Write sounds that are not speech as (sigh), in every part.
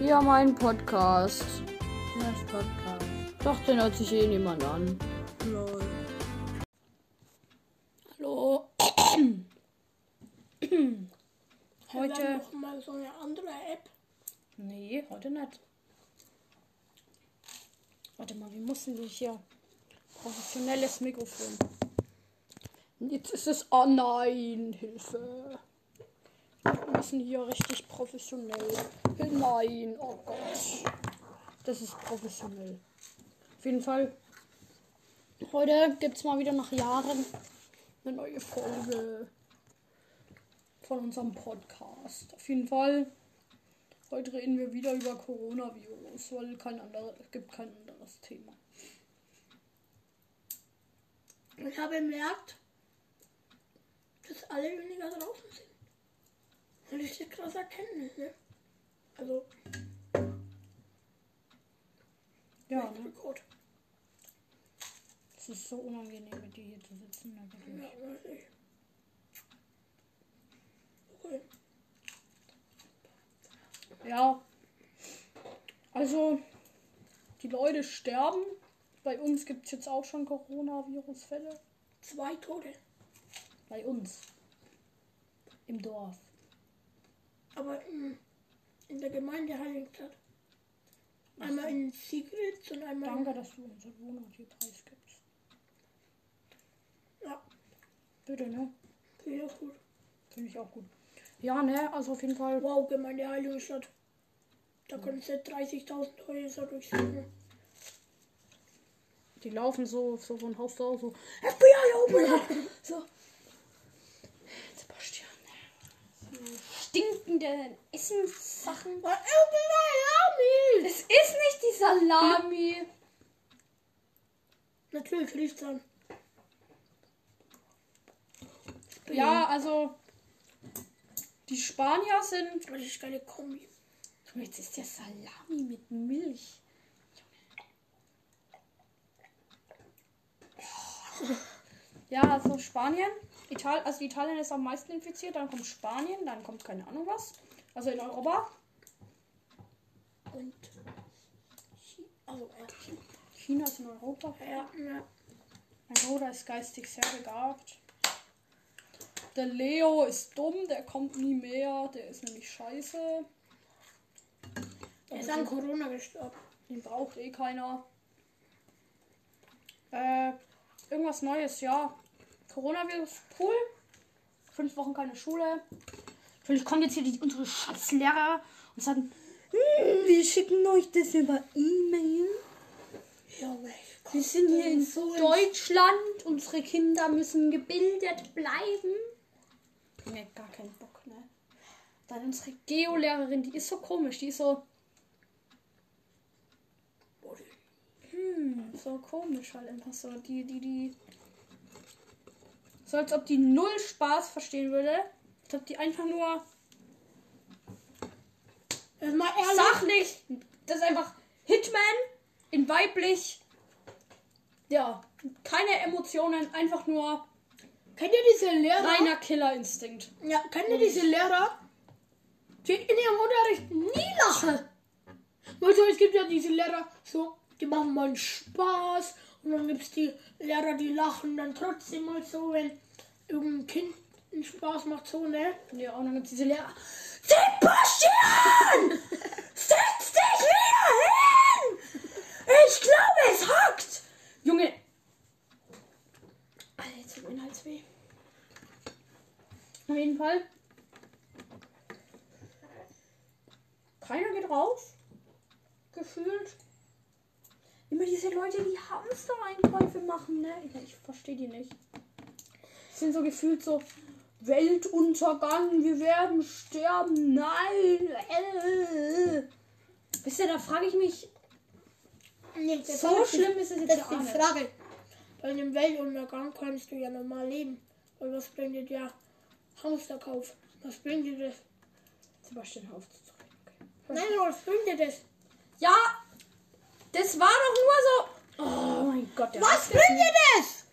Ja, mein Podcast. Das Podcast. Doch, den hört sich eh niemand an. Lol. Hallo. Heute. Heute. noch mal so eine andere App. Nee, heute nicht. Warte mal, wie mussten wir hier? Professionelles Mikrofon. Jetzt ist es. Oh nein, Hilfe. Wir müssen hier richtig professionell. Nein, oh Gott. Das ist professionell. Auf jeden Fall. Heute gibt es mal wieder nach Jahren eine neue Folge von unserem Podcast. Auf jeden Fall. Heute reden wir wieder über Coronavirus, weil kein anderes, es gibt kein anderes Thema. Ich habe bemerkt, dass alle weniger draußen sind. Und ich das krass Erkenntnis, ne? Also, Ja, ne? Rekord. Es ist so unangenehm, mit dir hier zu sitzen. ne, wirklich. Ja, weiß ich. Okay. Ja. Also, die Leute sterben. Bei uns gibt es jetzt auch schon Coronavirus-Fälle. Zwei Tote. Bei uns. Im Dorf. Aber in, in der Gemeinde Heiligenstadt. Einmal in Sigrid und einmal Danke, dass du unseren Wohnort hier preisgibst. Ja, Bitte, ne? finde ich auch gut. Finde ich auch gut. Ja, ne? Also auf jeden Fall. Wow, Gemeinde Heiligenstadt. Da können sie 30.000 Häuser durchsuchen. Die laufen so, so von Haus zu Haus so. FBI, open up! So. Sebastian. So stinkende Essenssachen. FBI, Es ist nicht die Salami. Natürlich riecht's an. Ja, also. Die Spanier sind. Das ist keine Kombi. Jetzt ist der Salami mit Milch. Ja, also Spanien. Ital also Italien ist am meisten infiziert, dann kommt Spanien, dann kommt keine Ahnung was. Also in Europa. Und. Also, ja. China ist in Europa. Ja, ja. Mein Bruder ist geistig sehr begabt. Der Leo ist dumm, der kommt nie mehr, der ist nämlich scheiße. Er ist an Corona gestorben. Den braucht eh keiner. Äh, irgendwas Neues, ja. Coronavirus, cool. Fünf Wochen keine Schule. Vielleicht kommen jetzt hier die, unsere Schatzlehrer und sagen, "Hm, wir schicken euch das über E-Mail. Ja. Wir sind hier in So Deutschland. Unsere Kinder müssen gebildet bleiben. Nee, gar keinen Bock, ne? Dann unsere Geolehrerin, die ist so komisch. Die ist so, hm, so komisch halt einfach so. Die, die, die. So als ob die null Spaß verstehen würde. Als ob die einfach nur Jetzt mal ehrlich. sachlich. Das ist einfach Hitman in weiblich. Ja, keine Emotionen, einfach nur Kennt ihr diese Lehrer? reiner Killerinstinkt. Ja, kennt ihr diese Lehrer? Die in ihrem Unterricht nie lachen. Du, es gibt ja diese Lehrer, so, die machen mal einen Spaß. Und dann gibt es die Lehrer, die lachen dann trotzdem mal so, wenn irgendein Kind einen Spaß macht, so, ne? Ja, und dann gibt es diese Lehrer. Sebastian! Setz dich wieder hin! Ich glaube, es hackt! Junge! Alter, jetzt tut mein Hals weh. Auf jeden Fall. Keiner geht raus. Gefühlt. Immer diese Leute, die Hamster-Einkäufe machen, ne? Ich, verstehe die nicht. Sind so gefühlt so Weltuntergang, wir werden sterben, nein. Äh. Wisst ihr, da frage ich mich, Nee, das so schlimm ist es jetzt Das ja ist die nicht. Frage. Bei einem Weltuntergang kannst du ja normal leben. Weil was bringt dir der Hamsterkauf? Was bringt dir das? Sebastian, hör auf zu okay. Nein, was bringt dir das? Ja, das war doch nur so. Oh mein Gott. der Was bringt ihr das?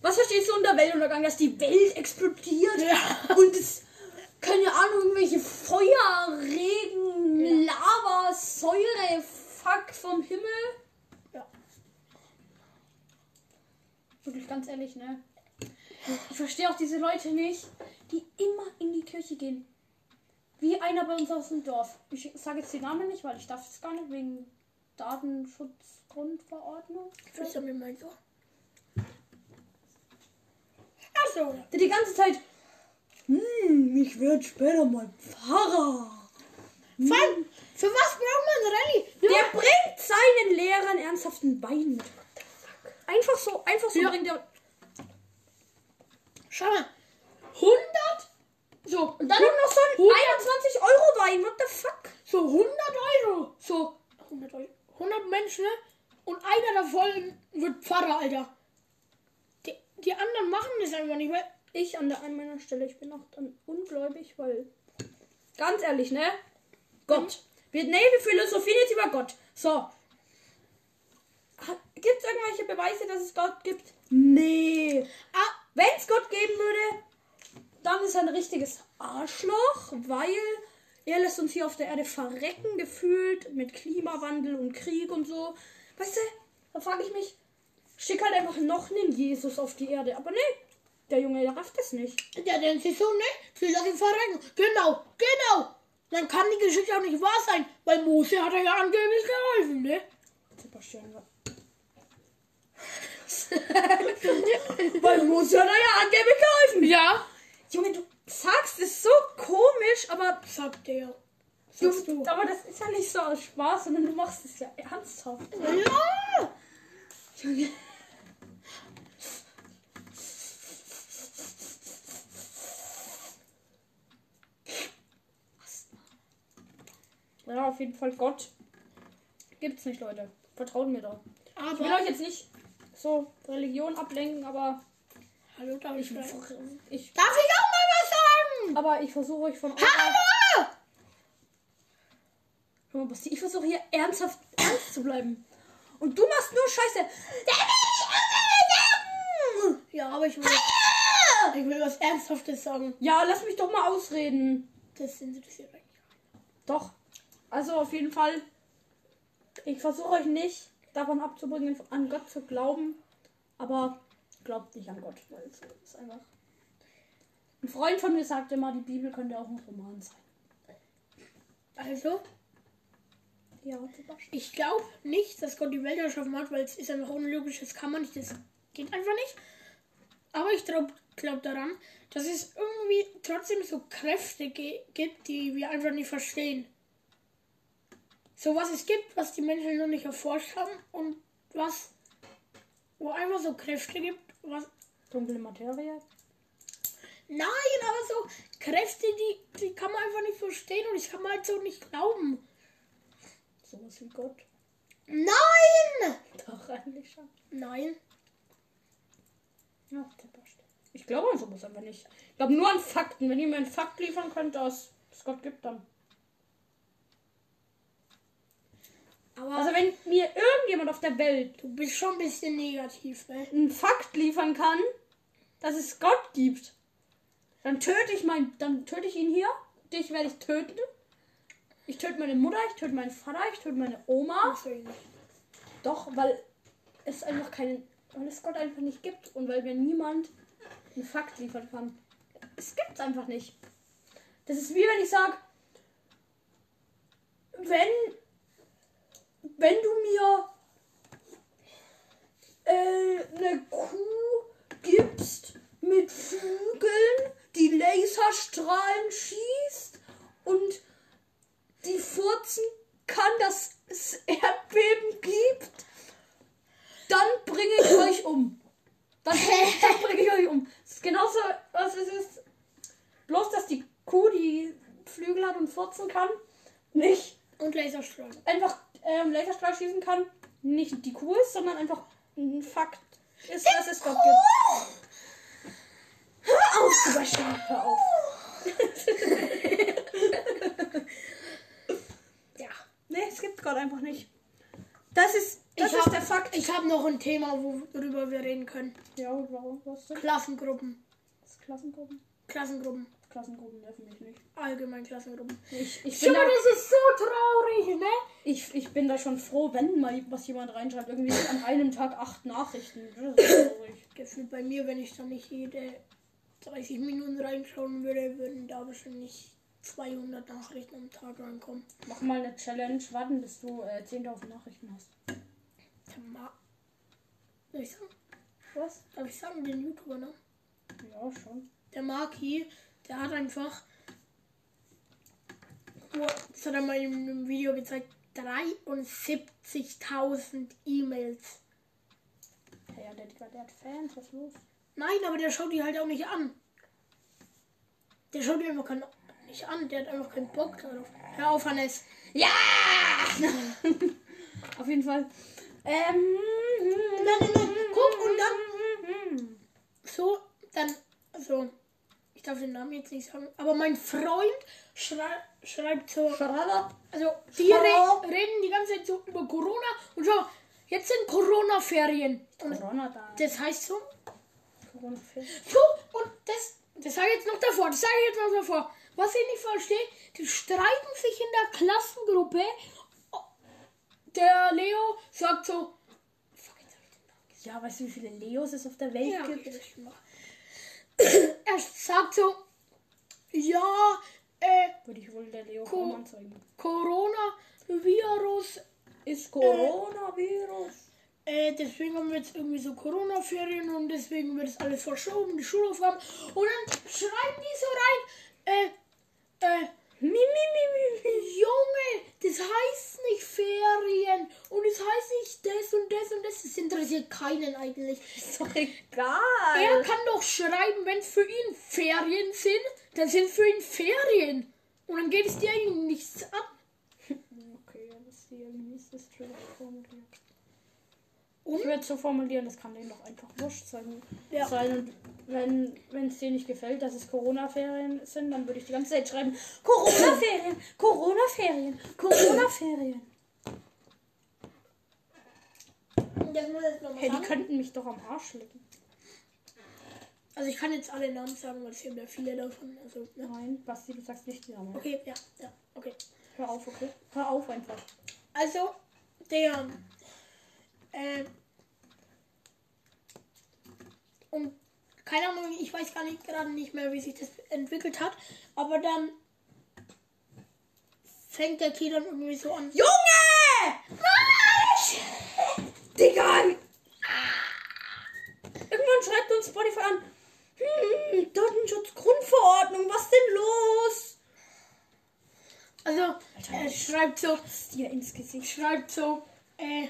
Was verstehst du unter Weltuntergang? Dass die Welt explodiert ja. und es. Keine Ahnung, irgendwelche Feuer, Regen, ja. Lava, Säure, Fuck vom Himmel. Ja. Wirklich ganz ehrlich, ne? Ich verstehe auch diese Leute nicht, die immer in die Kirche gehen. Wie einer bei uns aus dem Dorf. Ich sage jetzt den Namen nicht, weil ich darf es gar nicht wegen Datenschutzgrundverordnung. Nicht, wie meinst du? Achso. Der die ganze Zeit. Hm, ich werde später mal Pfarrer. Allem, für was braucht man Rallye? Der bringt seinen Lehrern ernsthaften Wein mit. Einfach so, einfach so Ja. bringt er. Schau mal. 100? So, Und dann noch so ein 21 Euro Wein. What the fuck? So 100 Euro. So 100 Euro. 100 Menschen ne? und einer davon wird Pfarrer, Alter. Die, die anderen machen das einfach nicht, weil Ich an der einen meiner Stelle, ich bin auch dann ungläubig, weil. Ganz ehrlich, ne? Gott. Wir, nee, wir philosophieren jetzt über Gott. So. Gibt es irgendwelche Beweise, dass es Gott gibt? Nee. ah, Wenn es Gott geben würde, dann ist er ein richtiges Arschloch, weil er lässt uns hier auf der Erde verrecken, gefühlt, mit Klimawandel und Krieg und so. Weißt du, da frage ich mich, schick halt einfach noch einen Jesus auf die Erde. Aber nee, der Junge, der rafft es nicht. der denkt sich so, ne? Sie lassen verrecken. Genau, genau. Dann kann die Geschichte auch nicht wahr sein, weil Mose hat er ja angeblich geholfen, ne? Sebastian, ja. (laughs) Weil Mose hat er ja angeblich geholfen. Ja. Junge, du sagst es so komisch, aber Sagt der. du, Sagst du. aber das ist ja nicht so aus Spaß, sondern du machst es ja ernsthaft. Ja. Junge. Ja, auf jeden Fall Gott. Gibt's nicht, Leute. Vertraut mir da. Ich will Aber. euch jetzt nicht so Religion ablenken, aber Hallo, darf ich ich, ich Darf ich auch mal was? Aber ich versuche euch von Hallo! Hör mal, Basti, ich versuche hier ernsthaft ernst zu bleiben. Und du machst nur Scheiße. Ja, aber ich will, ich will was Ernsthaftes sagen. Ja, lass mich doch mal ausreden. Das interessiert eigentlich. Doch. Also auf jeden Fall. Ich versuche euch nicht davon abzubringen, an Gott zu glauben. Aber glaubt nicht an Gott, weil es ist einfach. Ein Freund von mir sagt immer, die Bibel könnte auch ein Roman sein. Also, Ja, ich glaube nicht, dass Gott die Welt erschaffen hat, weil es ist einfach unlogisch, das kann man nicht, das geht einfach nicht. Aber ich glaube glaub daran, dass es irgendwie trotzdem so Kräfte gibt, die wir einfach nicht verstehen. So was es gibt, was die Menschen noch nicht erforscht haben und was, wo einfach so Kräfte gibt, was Dunkle Materie. Nein, aber so Kräfte, die, die kann man einfach nicht verstehen und ich kann man halt so nicht glauben. Sowas wie Gott. Nein! Doch, eigentlich schon. Nein. Ja, Sebastian. Ich glaube an sowas einfach nicht. Ich glaube nur an Fakten. Wenn ihr mir einen Fakt liefern könnt, dass es Gott gibt, dann. Aber Also wenn mir irgendjemand auf der Welt du bist schon ein bisschen negativ, ne? einen Fakt liefern kann, dass es Gott gibt, dann töte ich mein, dann töte ich ihn hier. Dich werde ich töten. Ich töte meine Mutter, ich töte meinen Vater, ich töte meine Oma. Doch, weil es einfach keinen, weil es Gott einfach nicht gibt und weil mir niemand einen Fakt liefern kann. Es gibt's einfach nicht. Das ist wie wenn ich sage, wenn, wenn du mir äh, eine Kuh gibst mit Flügeln, die Laserstrahlen schießt und die furzen kann, dass es Erdbeben gibt, dann bringe ich euch um. Dann, dann bringe ich euch um. Das ist genauso, was es ist. Bloß, dass die Kuh, die Flügel hat und furzen kann, nicht Und Laserstrahl. einfach ähm, Laserstrahl schießen kann, nicht die Kuh ist, sondern einfach ein Fakt ist, dass es Gott gibt. Hör auf, Sebastian, hör auf. ja. Nee, es gibt Gott einfach nicht. Das ist, das Ich ist hab- der Fakt. Ich habe noch ein Thema, worüber wir reden können. Ja, warum? Was denn? Klassengruppen. Das Klassengruppen. Klassengruppen. Klassengruppen nerven mich nicht. Allgemein Klassengruppen. Ich, ich, Schau da, das ist so traurig, ne? ich, ich bin da schon froh, wenn mal was jemand reinschreibt. Irgendwie an einem Tag acht Nachrichten. Das ist (coughs) traurig. Gefühlt bei mir, wenn ich da nicht jede 30 Minuten reinschauen würde, würden da wahrscheinlich 200 Nachrichten am Tag reinkommen. Mach mal eine Challenge, warten, bis du äh, 10.000 Nachrichten hast. Der Ma Soll ich sagen? Was? Darf ich sagen, den YouTuber, ne? Ja, schon. Der Maki, der hat einfach. Das hat er mal in einem Video gezeigt. 73.000 E-Mails. Ja, der, der hat Fans, was ist los? Nein, aber der schaut die halt auch nicht an. Der schaut die einfach kein, nicht an. Der hat einfach keinen Bock darauf. Hör auf, Hannes. Ja! (laughs) Auf jeden Fall. Ähm. Nein, nein, nein. Guck, und dann so, dann, also, ich darf den Namen jetzt nicht sagen, aber mein Freund schrei schreibt so, Schraller. also, die re reden die ganze Zeit so über Corona und schau, jetzt sind Corona-Ferien. Corona da. das heißt so, Corona fehlt. so, und das, das sage ich jetzt noch davor, das sage ich jetzt noch davor. Was ich nicht verstehe, die streiten sich in der Klassengruppe. Der Leo sagt so, fuck, jetzt hab ich den Namen Ja, weißt du, wie viele Leos es auf der Welt Ja, okay, gibt? auch. (clears throat) er sagt so, ja, äh, Würde ich wohl der Leo Co-. Coronavirus, Ist Coronavirus. äh, deswegen haben wir jetzt irgendwie so Corona-Ferien und deswegen wird das alles verschoben, die Schulaufgaben. Und dann schreiben die so rein, äh, äh, Mi, mi, mi, mi. Junge, das heißt nicht Ferien und es heißt nicht das und das und das. Das interessiert keinen eigentlich. Ist doch egal. Er kann doch schreiben, wenn es für ihn Ferien sind, dann sind für ihn Ferien. Und dann geht es dir eigentlich nichts an. (laughs) Okay, das irgendwie ist das schön formuliert. Und? Ich würde es so formulieren, das kann denen doch einfach wurscht sein. Ja. sein. Wenn es denen nicht gefällt, dass es Corona-Ferien sind, dann würde ich die ganze Zeit schreiben: Corona-Ferien, Corona-Ferien, Corona-Ferien. Hey, die könnten mich doch am Arsch lecken. Also ich kann jetzt alle Namen sagen, weil es gibt ja viele davon. Also, ne? Nein, Basti, du sagst nicht die Namen. Okay, ja, ja, okay. Hör auf, okay? Hör auf einfach. Also, der, äh, und keine Ahnung, ich weiß gar nicht gerade nicht mehr, wie sich das entwickelt hat, aber dann fängt der Key dann irgendwie so an. Junge! Digga! Irgendwann schreibt uns Spotify an. Hm, Datenschutzgrundverordnung, was denn los? Also, er schreibt so, dir ins Gesicht. schreibt so, äh,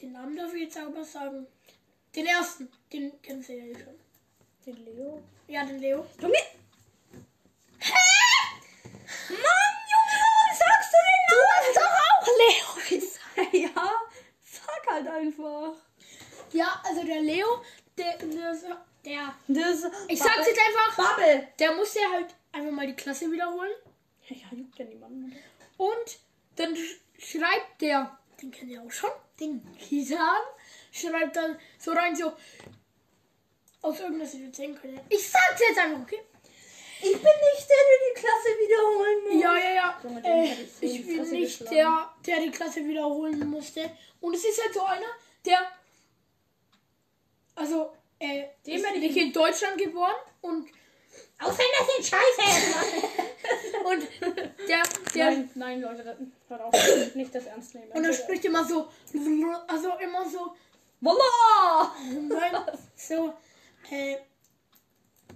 den Namen darf ich jetzt aber sagen. Den ersten, den kennst du ja eh schon. Den Leo. Ja, den Leo. Junge! Hä? Mann, Junge, warum sagst du den Namen? Du hast doch auch Leo gesagt. (laughs) Ja, sag halt einfach. Ja, also der Leo, der, der, der Das, ich sag's jetzt einfach, Bubble. der muss ja halt einfach mal die Klasse wiederholen. Ja, ja, juckt ja niemanden. Und dann sch schreibt der, den kennt ihr auch schon, den Kisan, schreibt dann so rein so, aus irgendeiner Situation können. Ich sag's jetzt einfach, okay? Ich bin nicht der, der die Klasse wiederholen muss. Ja, ja, ja. Den Äh, ich so ich bin Fresse nicht geschlagen. der, der die Klasse wiederholen musste. Und es ist halt so einer, der, also, äh, Dem hätte ich- in Deutschland geboren und, Ausländer sind scheiße. (laughs) und der, der, nein, nein, Leute, hört auf. nicht das ernst nehmen. und er spricht immer so, also immer so, Voila! Nein, so, äh,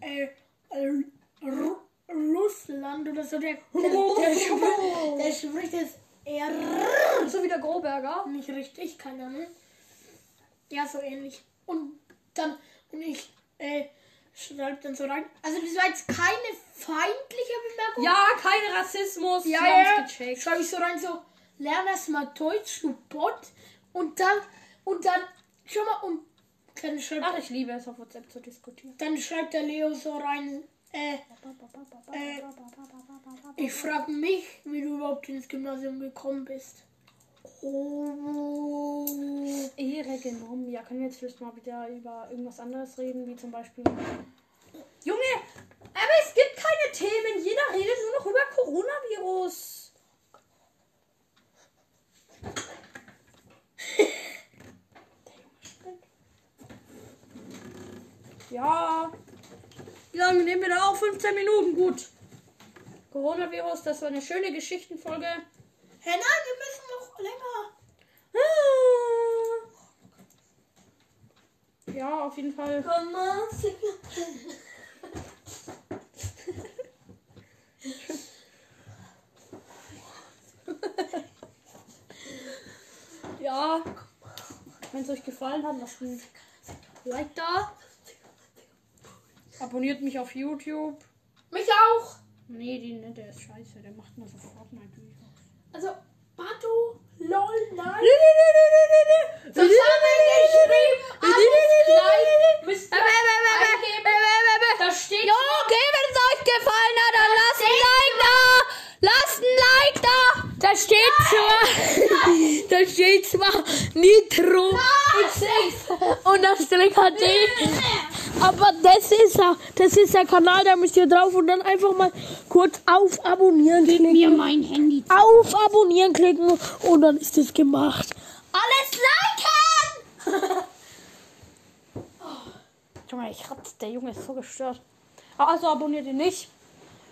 äh, äh, Ru Russland oder so, der, der, der, (laughs) spricht, der spricht es eher So wie der Groberger. nicht richtig, keine Ahnung. Ja, so ähnlich. Und dann, und ich, äh, schreibe dann so rein. Also, das war jetzt keine feindliche Bemerkung. Ja, kein Rassismus. ja, ja. gecheckt. Schreibe ich so rein, so, lern erst mal Deutsch, du Bot. Und dann, und dann, schau mal, und dann schreibt Ach, ich liebe es, auf WhatsApp zu diskutieren. Dann schreibt der Leo so rein, äh, ich frage mich, wie du überhaupt ins Gymnasium gekommen bist. Oh. Ehre genommen. Ja, können wir jetzt vielleicht mal wieder über irgendwas anderes reden, wie zum Beispiel. Junge, aber es gibt keine Themen. Jeder redet nur noch über Coronavirus. Ja. Wie lange nehmen wir da auch? 15 Minuten, gut. Coronavirus, das war eine schöne Geschichtenfolge. Hä, nein, wir müssen noch länger. Ah. Ja, auf jeden Fall. Mal, Ja. Wenn es euch gefallen hat, lasst ein Like da. Abonniert mich auf YouTube. Mich auch. Nee, die, ne, der ist scheiße. Der macht nur so Fortnite-Videos. Also, Batu, lol, nein. Nee, nee, nee, nee, Müsst ihr eingeben. Da steht Jo, okay, wenn es euch gefallen hat, dann lasst ein Like da! Lasst ein Like da! Da steht zwar, (laughs) da steht zwar Nitro XX und das HD. Aber das ist er, das ist der Kanal, da müsst ihr drauf und dann einfach mal kurz auf Abonnieren klicken. mir mein Handy. Auf Abonnieren klicken und dann ist es gemacht. Alles liken! (laughs) Junge, ich ratze, der Junge ist so gestört. Ah, also abonniert ihn nicht.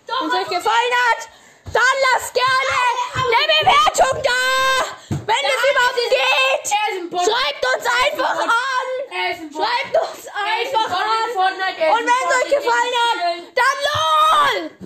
Wenn es euch gefallen hat, dann lasst gerne eine Bewertung da! Wenn es überhaupt geht! Schreibt uns einfach an! Schreibt uns einfach an! Und wenn es euch gefallen hat, dann LOL!